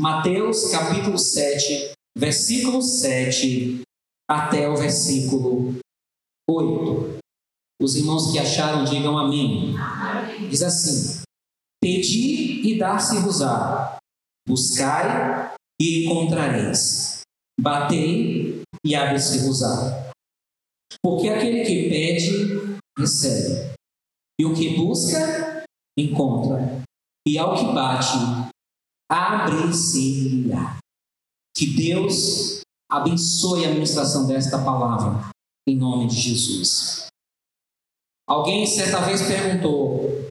Mateus capítulo 7, versículo 7 até o versículo 8. Os irmãos que acharam, digam amém. Diz assim: Pedi e dar-se-vos-á, buscai e encontrareis, batei e abre-se-vos-á. Porque aquele que pede, recebe, e o que busca, encontra, e ao que bate, abre-se-lhe-á. Que Deus abençoe a ministração desta palavra, em nome de Jesus. Alguém certa vez perguntou: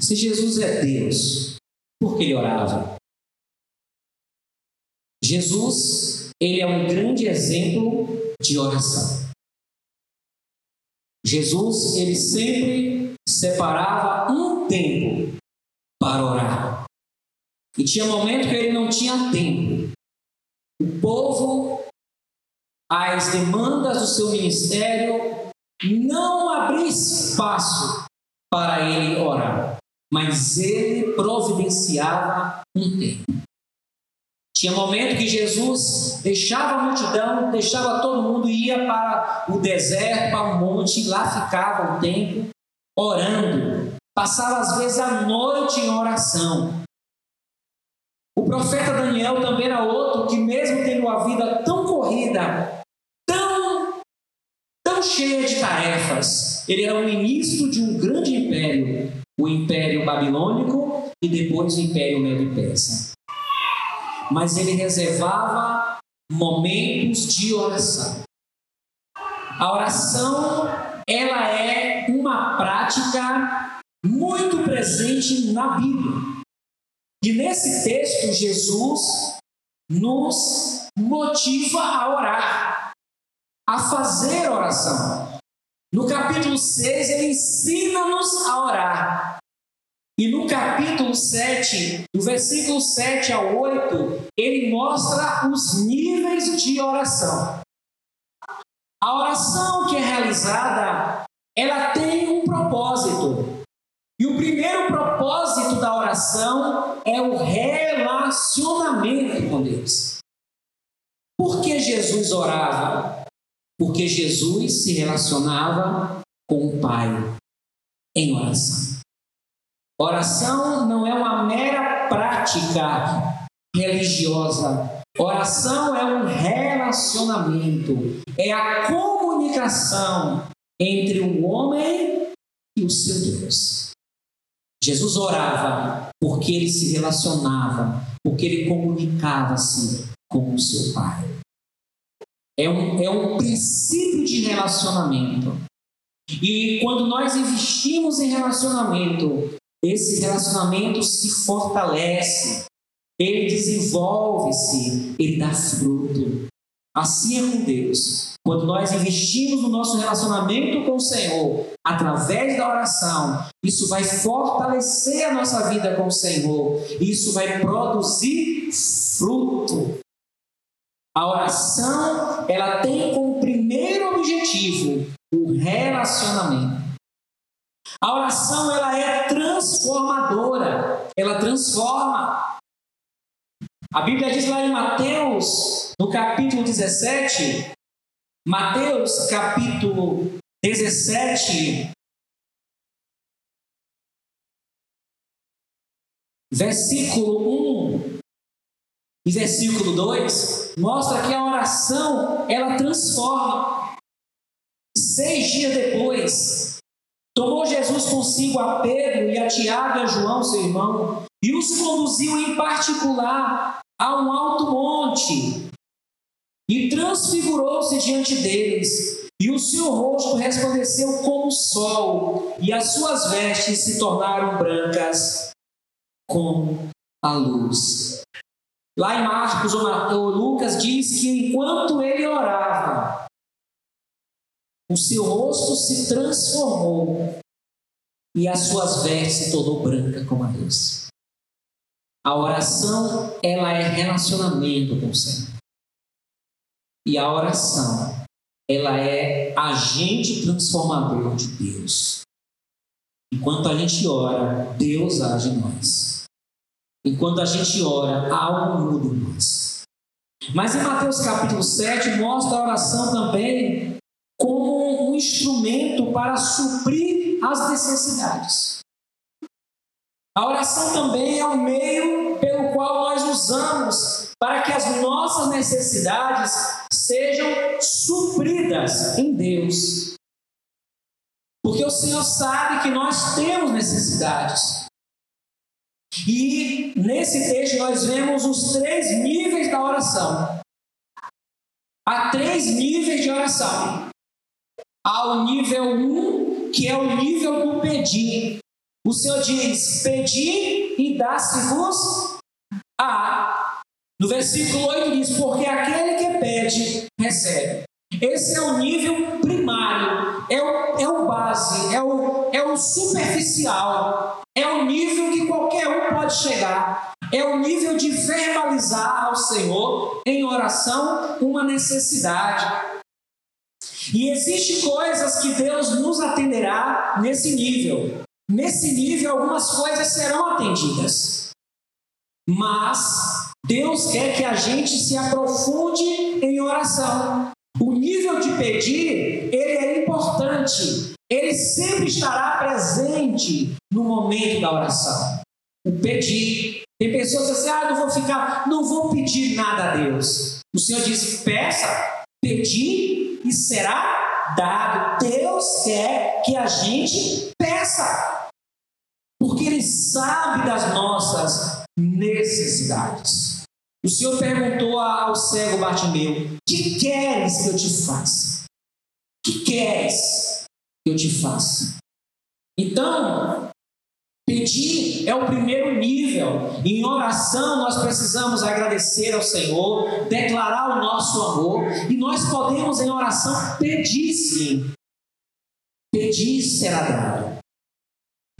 se Jesus é Deus, por que ele orava? Jesus, ele é um grande exemplo de oração. Jesus, ele sempre separava um tempo para orar. E tinha momento que ele não tinha tempo. O povo, as demandas do seu ministério, não abria espaço para ele orar, mas ele providenciava um tempo. Tinha momento que Jesus deixava a multidão, deixava todo mundo, ia para o deserto, para o monte, lá ficava um tempo orando. Passava às vezes a noite em oração. O profeta Daniel também era outro que, mesmo tendo uma vida tão corrida, tão, tão cheia de tarefas, ele era o ministro de um grande império, o Império Babilônico e depois o Império Medo-Persa. Mas ele reservava momentos de oração. A oração, ela é uma prática muito presente na Bíblia. E nesse texto, Jesus nos motiva a orar, a fazer oração. No capítulo 6, ele ensina-nos a orar. E no capítulo 7, do versículo 7 ao 8, ele mostra os níveis de oração. A oração que é realizada, ela tem um propósito. E o primeiro propósito da oração é o relacionamento com Deus. Por que Jesus orava? Porque Jesus se relacionava com o Pai em oração. Oração não é uma mera prática religiosa. Oração é um relacionamento, é a comunicação entre o homem e o seu Deus. Jesus orava porque ele se relacionava, porque ele comunicava-se com o seu Pai. É um, é um princípio de relacionamento. E quando nós investimos em relacionamento, esse relacionamento se fortalece, ele desenvolve-se, ele dá fruto. Assim é com Deus. Quando nós investimos no nosso relacionamento com o Senhor, através da oração, isso vai fortalecer a nossa vida com o Senhor. Isso vai produzir fruto. A oração, ela tem como primeiro objetivo o relacionamento. A oração, ela é transformadora. Ela transforma. A Bíblia diz lá em Mateus, no capítulo 17, Mateus capítulo 17, versículo 1 e versículo 2, mostra que a oração ela transforma. Seis dias depois, tomou Jesus consigo a Pedro e a Tiago e a João, seu irmão, e os conduziu em particular a um alto monte e transfigurou-se diante deles. E o seu rosto resplandeceu como o sol, e as suas vestes se tornaram brancas como a luz. Lá em Marcos ou Lucas diz que enquanto ele orava, o seu rosto se transformou e as suas vestes se tornou branca como a luz. A oração, ela é relacionamento com o Senhor. E a oração, ela é agente transformador de Deus. Enquanto a gente ora, Deus age em nós. enquanto a gente ora, algo muda em nós. Mas em Mateus capítulo 7 mostra a oração também como um instrumento para suprir as necessidades. A oração também é um meio pelo qual nós usamos para que as nossas necessidades sejam supridas em Deus. Porque o Senhor sabe que nós temos necessidades. E nesse texto nós vemos os três níveis da oração. Há três níveis de oração. Há o nível 1, um, que é o nível do pedir. O Senhor diz: Pedi e dá-se-vos a. No versículo 8 diz: Porque aquele que pede, recebe. Esse é o nível primário, é o, é o base, é o, é o superficial, é o nível que qualquer um pode chegar, é o nível de verbalizar ao Senhor em oração uma necessidade. E existem coisas que Deus nos atenderá nesse nível. Nesse nível, algumas coisas serão atendidas. Mas Deus quer que a gente se aprofunde em oração. O nível de pedir, ele é importante. Ele sempre estará presente no momento da oração. O pedir. Tem pessoas que dizem assim, ah, não vou ficar, não vou pedir nada a Deus. O Senhor diz, peça, pedir e será dado. Deus quer que a gente peça. Porque Ele sabe das nossas necessidades. O Senhor perguntou ao cego Bartimeu: Que queres que eu te faça? Que queres que eu te faça? Então, pedir é o primeiro nível. Em oração, nós precisamos agradecer ao Senhor, declarar o nosso amor, e nós podemos, em oração, pedir sim. Pedir será dado.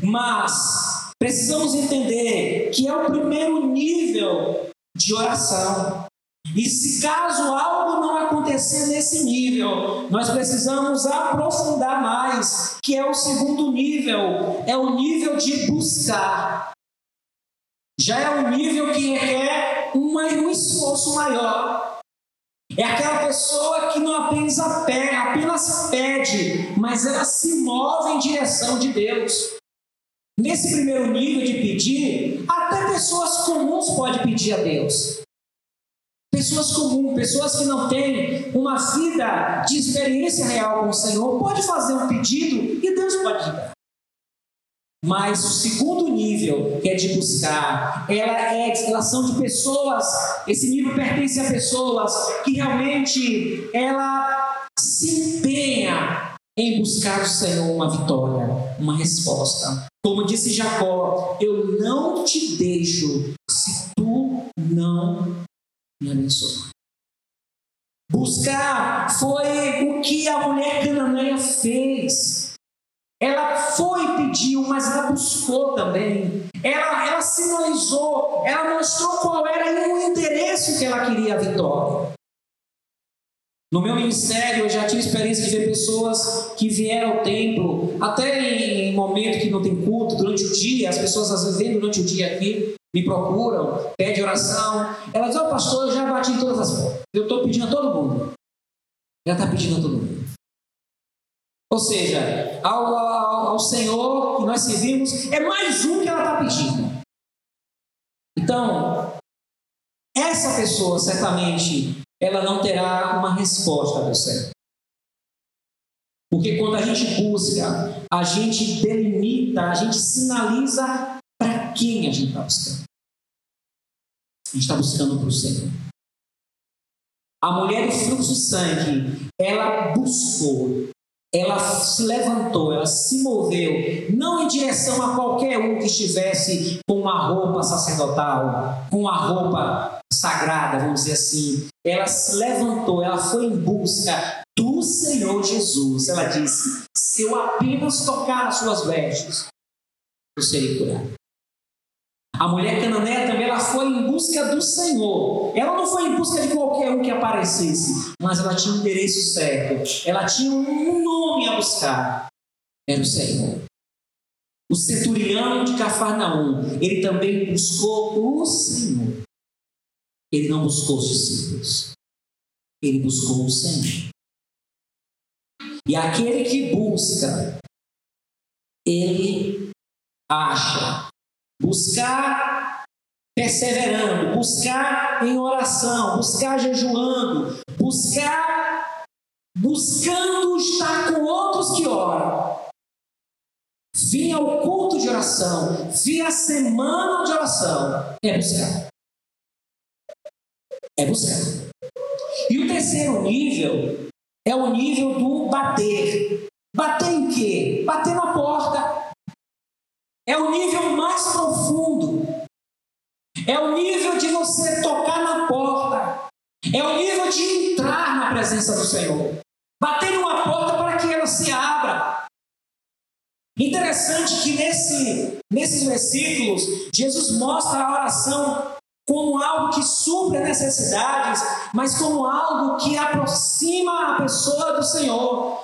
Mas precisamos entender que é o primeiro nível de oração. E se caso algo não acontecer nesse nível, nós precisamos aprofundar mais, que é o segundo nível, é o nível de buscar. Já é um nível que requer um esforço maior. É aquela pessoa que não apenas, apenas pede, mas ela se move em direção de Deus. Nesse primeiro nível de pedir, até pessoas comuns podem pedir a Deus. Pessoas comuns, pessoas que não têm uma vida de experiência real com o Senhor, pode fazer um pedido e Deus pode dar. Mas o segundo nível, que é de buscar, ela é elas são de pessoas, esse nível pertence a pessoas que realmente ela se empenha em buscar o Senhor uma vitória, uma resposta. Como disse Jacó, eu não te deixo se tu não me abençoar. Buscar foi o que a mulher cananeia fez. Ela foi e pediu, mas ela buscou também. Ela, ela sinalizou, ela mostrou qual era o endereço que ela queria a vitória. No meu ministério, eu já tive experiência de ver pessoas que vieram ao templo, até em momento que não tem culto, durante o dia, as pessoas às vezes vêm durante o dia aqui, me procuram, pedem oração. Elas dizem, ó oh, pastor, eu já bati em todas as portas. Eu estou pedindo a todo mundo. Já está pedindo a todo mundo. Ou seja, ao, ao, ao Senhor que nós servimos, é mais um que ela está pedindo. Então, essa pessoa certamente ela não terá uma resposta do céu. Porque quando a gente busca, a gente delimita, a gente sinaliza para quem a gente está buscando. A gente está buscando para o Senhor. A mulher do fluxo de sangue, ela buscou, ela se levantou, ela se moveu, não em direção a qualquer um que estivesse com uma roupa sacerdotal, com uma roupa sagrada, vamos dizer assim. Ela se levantou, ela foi em busca do Senhor Jesus. Ela disse: Se eu apenas tocar as suas vestes, eu serei curado. A mulher cananeia também ela foi em busca do Senhor. Ela não foi em busca de qualquer um que aparecesse, mas ela tinha um endereço certo. Ela tinha um nome a buscar. Era o Senhor. o centurião de Cafarnaum, ele também buscou o Senhor. Ele não buscou os discípulos. Ele buscou o Senhor. E aquele que busca, ele acha. Buscar perseverando, buscar em oração, buscar jejuando, buscar buscando estar com outros que oram. Vir ao culto de oração, vir à semana de oração, é buscar. É buscar. E o terceiro nível é o nível do bater. Bater em quê? Bater na porta. É o nível mais profundo. É o nível de você tocar na porta. É o nível de entrar na presença do Senhor. Bater numa porta para que ela se abra. Interessante que nesse, nesses versículos, Jesus mostra a oração como algo que supre necessidades, mas como algo que aproxima a pessoa do Senhor.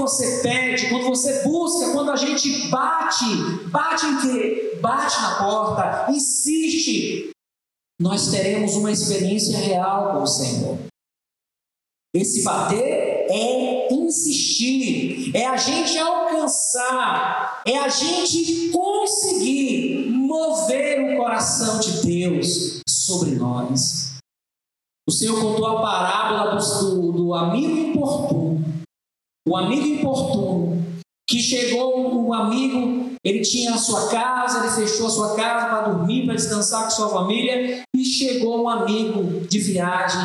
Você pede, quando você busca, quando a gente bate, bate em quê? Bate na porta, insiste, nós teremos uma experiência real com o Senhor. Esse bater é insistir, é a gente alcançar, é a gente conseguir mover o coração de Deus sobre nós. O Senhor contou a parábola do, do amigo importuno. O amigo importuno que chegou um amigo, ele tinha a sua casa, ele fechou a sua casa para dormir, para descansar com sua família, e chegou um amigo de viagem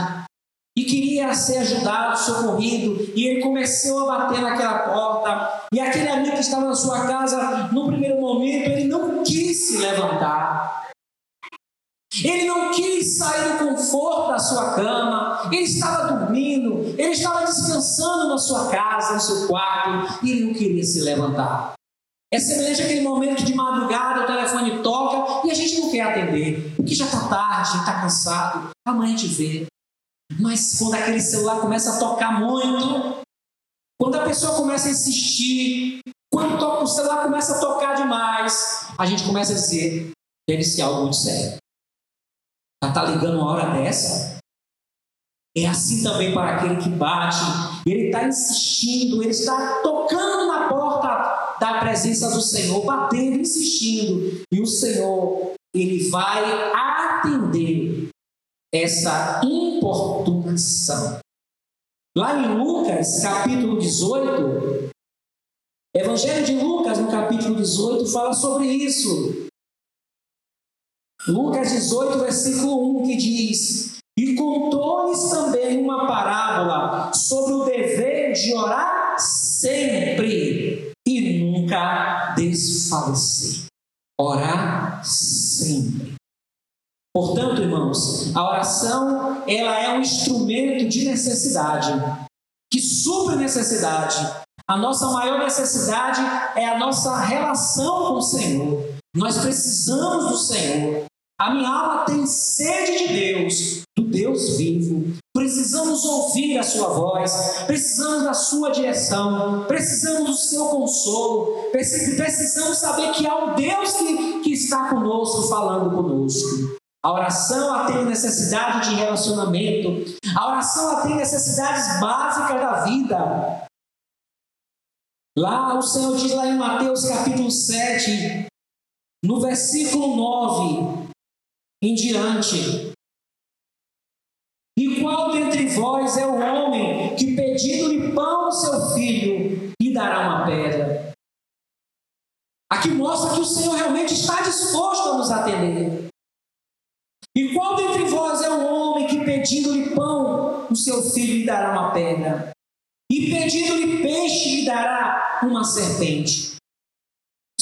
e queria ser ajudado, socorrido, e ele começou a bater naquela porta, e aquele amigo que estava na sua casa, no primeiro momento, ele não quis se levantar. Ele não quis sair do conforto da sua cama, ele estava dormindo, ele estava descansando na sua casa, no seu quarto, e ele não queria se levantar. É semelhante àquele momento de madrugada, o telefone toca e a gente não quer atender, porque já está tarde, está cansado, amanhã gente vê. Mas quando aquele celular começa a tocar muito, quando a pessoa começa a insistir, quando o celular começa a tocar demais, a gente começa a dizer: deve ser algo muito sério. Ela está ligando uma hora dessa? É assim também para aquele que bate, ele está insistindo, ele está tocando na porta da presença do Senhor, batendo, insistindo, e o Senhor, ele vai atender essa importunação. Lá em Lucas, capítulo 18, Evangelho de Lucas, no capítulo 18, fala sobre isso. Lucas 18, versículo 1, que diz: E contou-lhes também uma parábola sobre o dever de orar sempre e nunca desfalecer. Orar sempre. Portanto, irmãos, a oração ela é um instrumento de necessidade que supre necessidade. A nossa maior necessidade é a nossa relação com o Senhor. Nós precisamos do Senhor. A minha alma tem sede de Deus, do Deus vivo. Precisamos ouvir a Sua voz, precisamos da Sua direção, precisamos do Seu consolo, precisamos saber que há um Deus que, que está conosco, falando conosco. A oração atende necessidade de relacionamento. A oração atende necessidades básicas da vida. Lá o Senhor diz lá em Mateus capítulo 7, no versículo 9 em diante. E qual dentre vós é o homem que pedindo-lhe pão ao seu filho lhe dará uma pedra? Aqui mostra que o Senhor realmente está disposto a nos atender. E qual dentre vós é o homem que pedindo-lhe pão, o seu filho lhe dará uma pedra? E pedindo-lhe peixe, lhe dará uma serpente?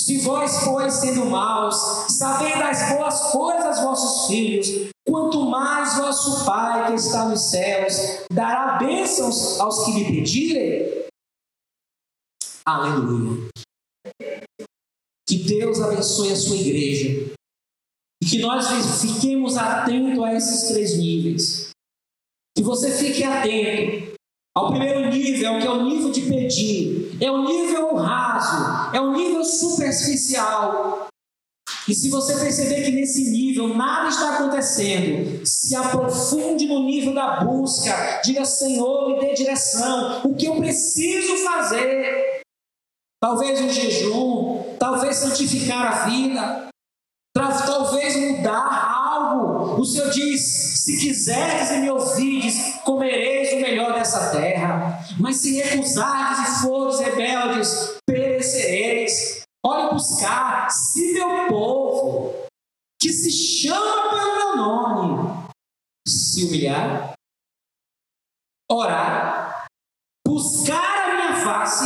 Se vós, pois, sendo maus, sabeis das boas coisas aos vossos filhos, quanto mais vosso Pai que está nos céus dará bênçãos aos que lhe pedirem? Aleluia. Que Deus abençoe a sua igreja. E que nós fiquemos atentos a esses três níveis. Que você fique atento ao primeiro nível, que é o nível de pedir, é o nível raso, é o nível superficial. E se você perceber que nesse nível nada está acontecendo, se aprofunde no nível da busca, diga: Senhor, me dê direção, o que eu preciso fazer? Talvez um jejum, talvez santificar a vida, talvez mudar algo. O Senhor diz: se quiseres e me ouvides, comereis o melhor dessa terra. Mas se recusardes e fores rebeldes, perecereis. Olhe buscar, se meu povo, que se chama pelo meu nome, se humilhar, orar, buscar a minha face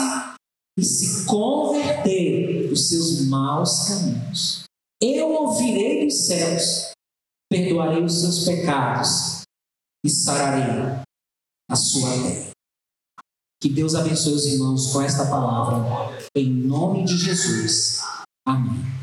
e se converter dos seus maus caminhos. Eu ouvirei dos céus, perdoarei os seus pecados e sararei a sua terra. Que Deus abençoe os irmãos com esta palavra, em nome de Jesus. Amém.